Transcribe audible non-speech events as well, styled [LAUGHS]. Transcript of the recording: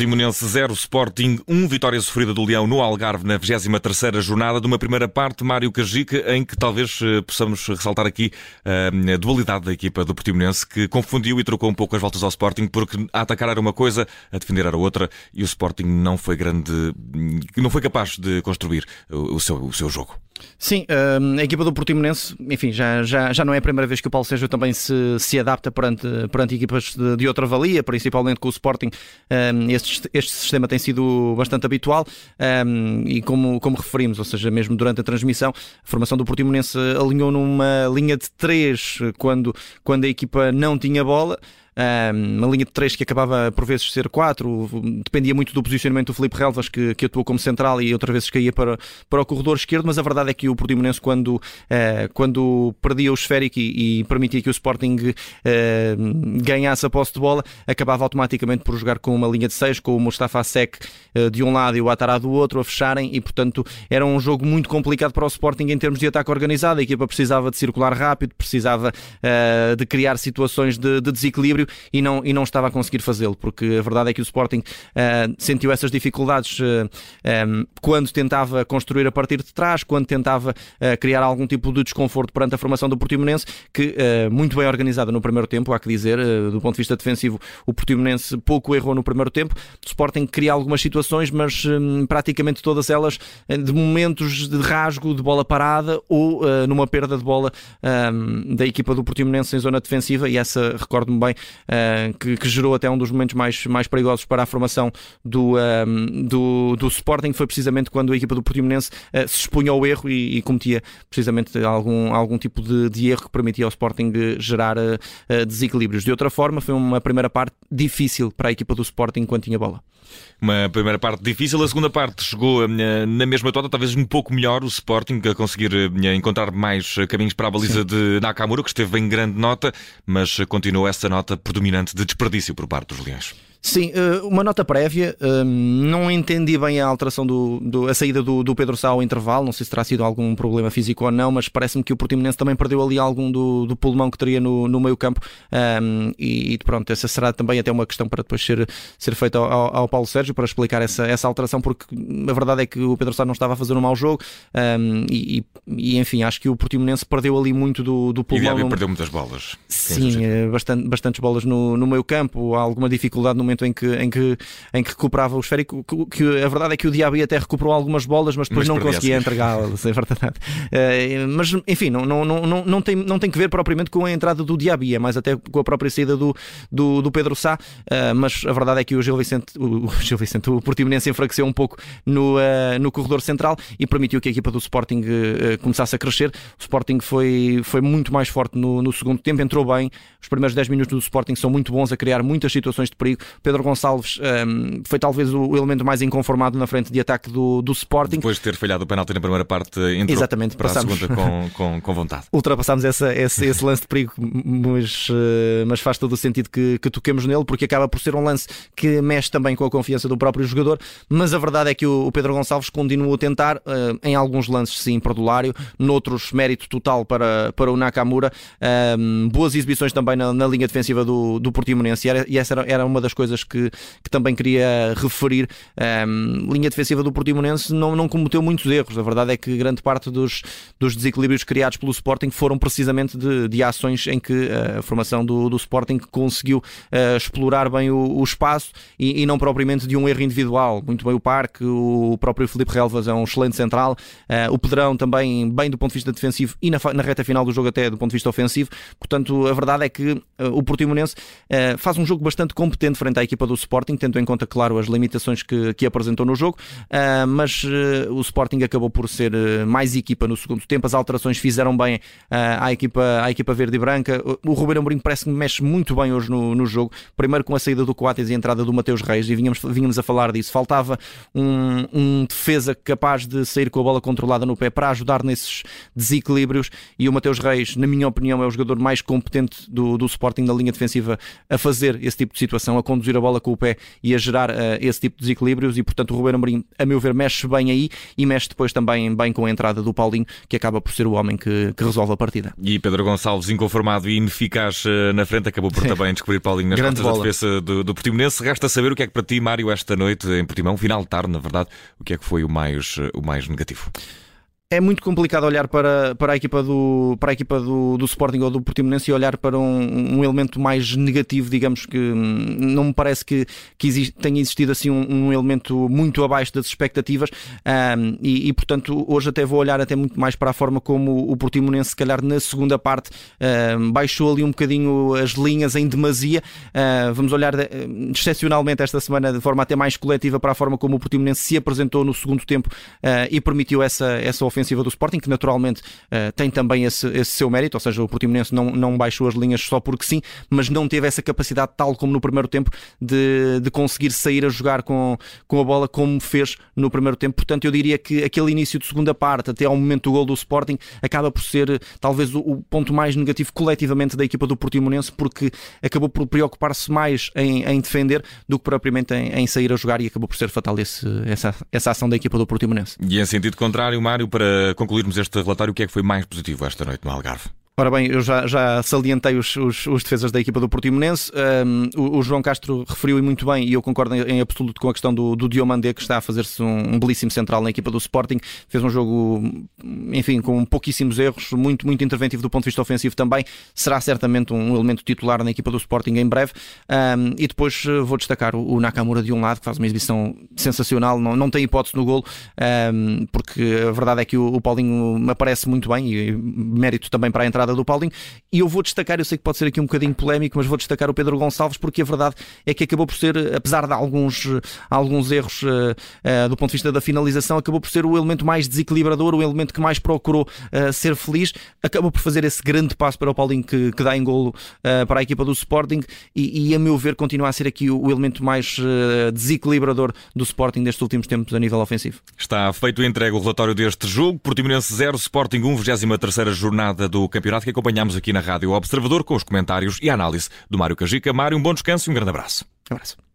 Portimonense 0, Sporting 1, vitória sofrida do Leão no Algarve na 23ª jornada de uma primeira parte, Mário Cajica, em que talvez eh, possamos ressaltar aqui uh, a dualidade da equipa do Portimonense, que confundiu e trocou um pouco as voltas ao Sporting, porque a atacar era uma coisa, a defender era outra, e o Sporting não foi grande, não foi capaz de construir o seu, o seu jogo. Sim, hum, a equipa do Portimonense, enfim, já, já, já não é a primeira vez que o Paulo Sérgio também se, se adapta perante, perante equipas de, de outra valia, principalmente com o Sporting. Um, este, este sistema tem sido bastante habitual um, e, como, como referimos, ou seja, mesmo durante a transmissão, a formação do Portimonense alinhou numa linha de três quando, quando a equipa não tinha bola uma linha de 3 que acabava por vezes ser 4, dependia muito do posicionamento do Felipe Relvas, que, que atuou como central e outras vezes caía para, para o corredor esquerdo, mas a verdade é que o Portimonense, quando, uh, quando perdia o esférico e, e, permitia que o Sporting uh, ganhasse a posse de bola, acabava automaticamente por jogar com uma linha de 6, com o Mustafa Sek uh, de um lado e o Atará do outro, a fecharem, e portanto era um jogo muito complicado para o Sporting em termos de ataque organizado. A equipa precisava de circular rápido, precisava de criar situações de, de desequilíbrio e não, e não estava a conseguir fazê-lo, porque a verdade é que o Sporting uh, sentiu essas dificuldades uh, eh, um, quando tentava construir a partir de trás, quando tentava uh, criar algum tipo de desconforto perante a formação do Portimonense, que muito bem organizada no primeiro tempo, há que dizer, do ponto de vista defensivo, o Portimonense pouco errou no primeiro tempo. O Sporting cria algumas situações, mas um, praticamente todas elas de momentos de rasgo, de bola parada ou numa perda de bola um, da equipa do Portimonense em zona defensiva, e essa, recordo-me bem, que, que, gerou até um dos momentos mais, mais perigosos para a formação do, uh, do, do Sporting, foi precisamente quando a equipa do Portimonense uh, se expunha ao erro e, e, cometia precisamente algum, algum tipo de, de erro que permitia ao Sporting gerar desequilíbrios. De outra forma, foi uma primeira parte difícil para a equipa do Sporting quando tinha bola. Uma primeira parte difícil, a segunda parte chegou na mesma toda, talvez um pouco melhor o Sporting a conseguir encontrar mais caminhos para a baliza Sim. de Nakamura, que esteve em grande nota, mas continuou essa nota predominante de desperdício por parte dos Leões. Sim, eh, uma nota prévia. Ehm, não entendi bem a alteração do, do a saída do, do, Pedro Sá ao intervalo. Não sei se terá sido algum problema físico ou não, mas parece-me que o Portimonense também perdeu ali algum do, do pulmão que teria no, no meio campo. Um, ehm, e, e, pronto, essa será também até uma questão para depois ser, ser feita ao, ao, Paulo Sérgio para explicar essa, essa alteração, porque a verdade é que o Pedro Sá não estava a fazer um mau jogo. Um, ehm, e, e, enfim, acho que o Portimonense perdeu ali muito do, do pulmão. E perdeu muitas bolas. Sim, eh, bastante, bastantes bolas no, no meio campo. Há alguma dificuldade no momento em que, em que, em que recuperava o esférico. Que, que a verdade é que o Diaby até recuperou algumas bolas, mas depois mas não conseguia entregá-las, é verdade. Uh, mas enfim, não, não, não, não, tem, não tem que ver propriamente com a entrada do Diaby, é mais até com a própria saída do, do, do Pedro Sá. Uh, mas a verdade é que o Gil Vicente, o, o Gil Vicente, o Portimonense enfraqueceu um pouco no, uh, no corredor central e permitiu que a equipa do Sporting começasse a crescer. O Sporting foi, foi muito mais forte no, no segundo tempo, entrou bem. Os primeiros 10 minutos do Sporting são muito bons a criar muitas situações de perigo. Pedro Gonçalves um, foi talvez o elemento mais inconformado na frente de ataque do, do Sporting. Depois de ter falhado o penalti na primeira parte, entrou Exatamente, para passamos... a segunda com, [LAUGHS] com, com vontade. Ultrapassámos essa, esse, esse, lance de perigo, mas, uh, mas faz todo o sentido que, que toquemos nele, porque acaba por ser um lance que mexe também com a confiança do próprio jogador. Mas a verdade é que o, o Pedro Gonçalves continuou a tentar, uh, em alguns lances, sim, perdulário, noutros, mérito total para, para o Nakamura. Um, boas exibições também na, na linha defensiva do, do Portimonense, e, era, e essa era, era uma das coisas que, que também queria referir. Um, linha defensiva do Portimonense não, não cometeu muitos erros. A verdade é que grande parte dos, dos desequilíbrios criados pelo Sporting foram precisamente de, de ações em que uh, a formação do, do Sporting conseguiu uh, explorar bem o, o espaço e, e, não propriamente de um erro individual. Muito bem o Parque, o próprio Felipe Relvas é um excelente central, uh, o Pedrão também bem do ponto de vista defensivo e na, na reta final do jogo até do ponto de vista ofensivo. Portanto, a verdade é que o Portimonense faz um jogo bastante competente frente à equipa do Sporting, tendo em conta, claro, as limitações que, que apresentou no jogo, uh, mas uh, o Sporting acabou por ser uh, mais equipa no segundo tempo. As alterações fizeram bem à, equipa, à equipa verde e branca. O Ruben Amorim parece que mexe muito bem hoje no, no jogo. Primeiro com a saída do Coates e a entrada do Mateus Reis, e vínhamos, vínhamos a falar disso. Faltava um, um defesa capaz de sair com a bola controlada no pé para ajudar nesses desequilíbrios. E o Mateus Reis, na minha opinião, é o jogador mais competente do, do Sporting na linha defensiva a fazer esse tipo de situação, a conduzir conduzir a bola com o pé e a gerar uh, esse tipo de desequilíbrios e, portanto, o Ruben Amorim, a meu ver, mexe bem aí e mexe depois também bem com a entrada do Paulinho, que acaba por ser o homem que, que resolve a partida. E Pedro Gonçalves, inconformado e ineficaz uh, na frente, acabou por [LAUGHS] também descobrir Paulinho nas costas da defesa do, do Portimonense. Resta saber o que é que para ti, Mário, esta noite em Portimão, final de tarde, na verdade, o que é que foi o mais, o mais negativo? É muito complicado olhar para, para a equipa, do, para a equipa do, do Sporting ou do Portimonense e olhar para um, um elemento mais negativo, digamos que hum, não me parece que, que existe, tenha existido assim um, um, elemento muito abaixo das expectativas um, e, e, portanto hoje até vou olhar até muito mais para a forma como o Portimonense se calhar na segunda parte um, baixou ali um bocadinho as linhas em demasia. Uh, vamos olhar hum, excepcionalmente esta semana de forma até mais coletiva para a forma como o Portimonense se apresentou no segundo tempo e permitiu essa, essa ofensiva ofensiva do Sporting, que naturalmente uh, tem também esse, esse, seu mérito, ou seja, o Portimonense não, não baixou as linhas só porque sim, mas não teve essa capacidade, tal como no primeiro tempo, de, de conseguir sair a jogar com, com a bola como fez no primeiro tempo. Portanto, eu diria que aquele início de segunda parte, até ao momento do gol do Sporting, acaba por ser talvez o, o ponto mais negativo coletivamente da equipa do Portimonense, porque acabou por preocupar-se mais em, em, defender do que propriamente em, em, sair a jogar e acabou por ser fatal esse, essa, essa ação da equipa do Portimonense. E em sentido contrário, Mário, para concluirmos este relatório, o que é que foi mais positivo esta noite no Algarve? Ora bem, eu já, já salientei os, os, os, defesas da equipa do Portimonense. Um, o, o, João Castro referiu e muito bem, e eu concordo em, em absoluto com a questão do, do Diomandé, que está a fazer-se um, um, belíssimo central na equipa do Sporting. Fez um jogo, enfim, com pouquíssimos erros, muito, muito interventivo do ponto de vista ofensivo também. Será certamente um elemento titular na equipa do Sporting em breve. Um, e depois eh, vou destacar o, o, Nakamura de um lado, que faz uma exibição sensacional, não, não tem hipótese no golo, porque a verdade é que o, o Paulinho aparece muito bem, e mérito também para a entrada do Paulinho. E eu vou destacar, eu sei que pode ser aqui um bocadinho polémico, mas vou destacar o Pedro Gonçalves, porque a verdade é que acabou por ser, apesar de alguns, alguns erros uh, uh, do ponto de vista da finalização, acabou por ser o elemento mais desequilibrador, o elemento que mais procurou uh, ser feliz. Acabou por fazer esse grande passo para o Paulinho que, que dá em golo para a equipa do Sporting e, e, a meu ver, continua a ser aqui o, o elemento mais desequilibrador do Sporting nestes últimos tempos a nível ofensivo. Está feito e entregue o relatório deste jogo. Portimonense 0, Sporting 1, 23 jornada do campeonato que acompanhamos aqui na Rádio Observador com os comentários e a análise do Mário Cajica. Mário, um bom descanso e um grande abraço. Um abraço.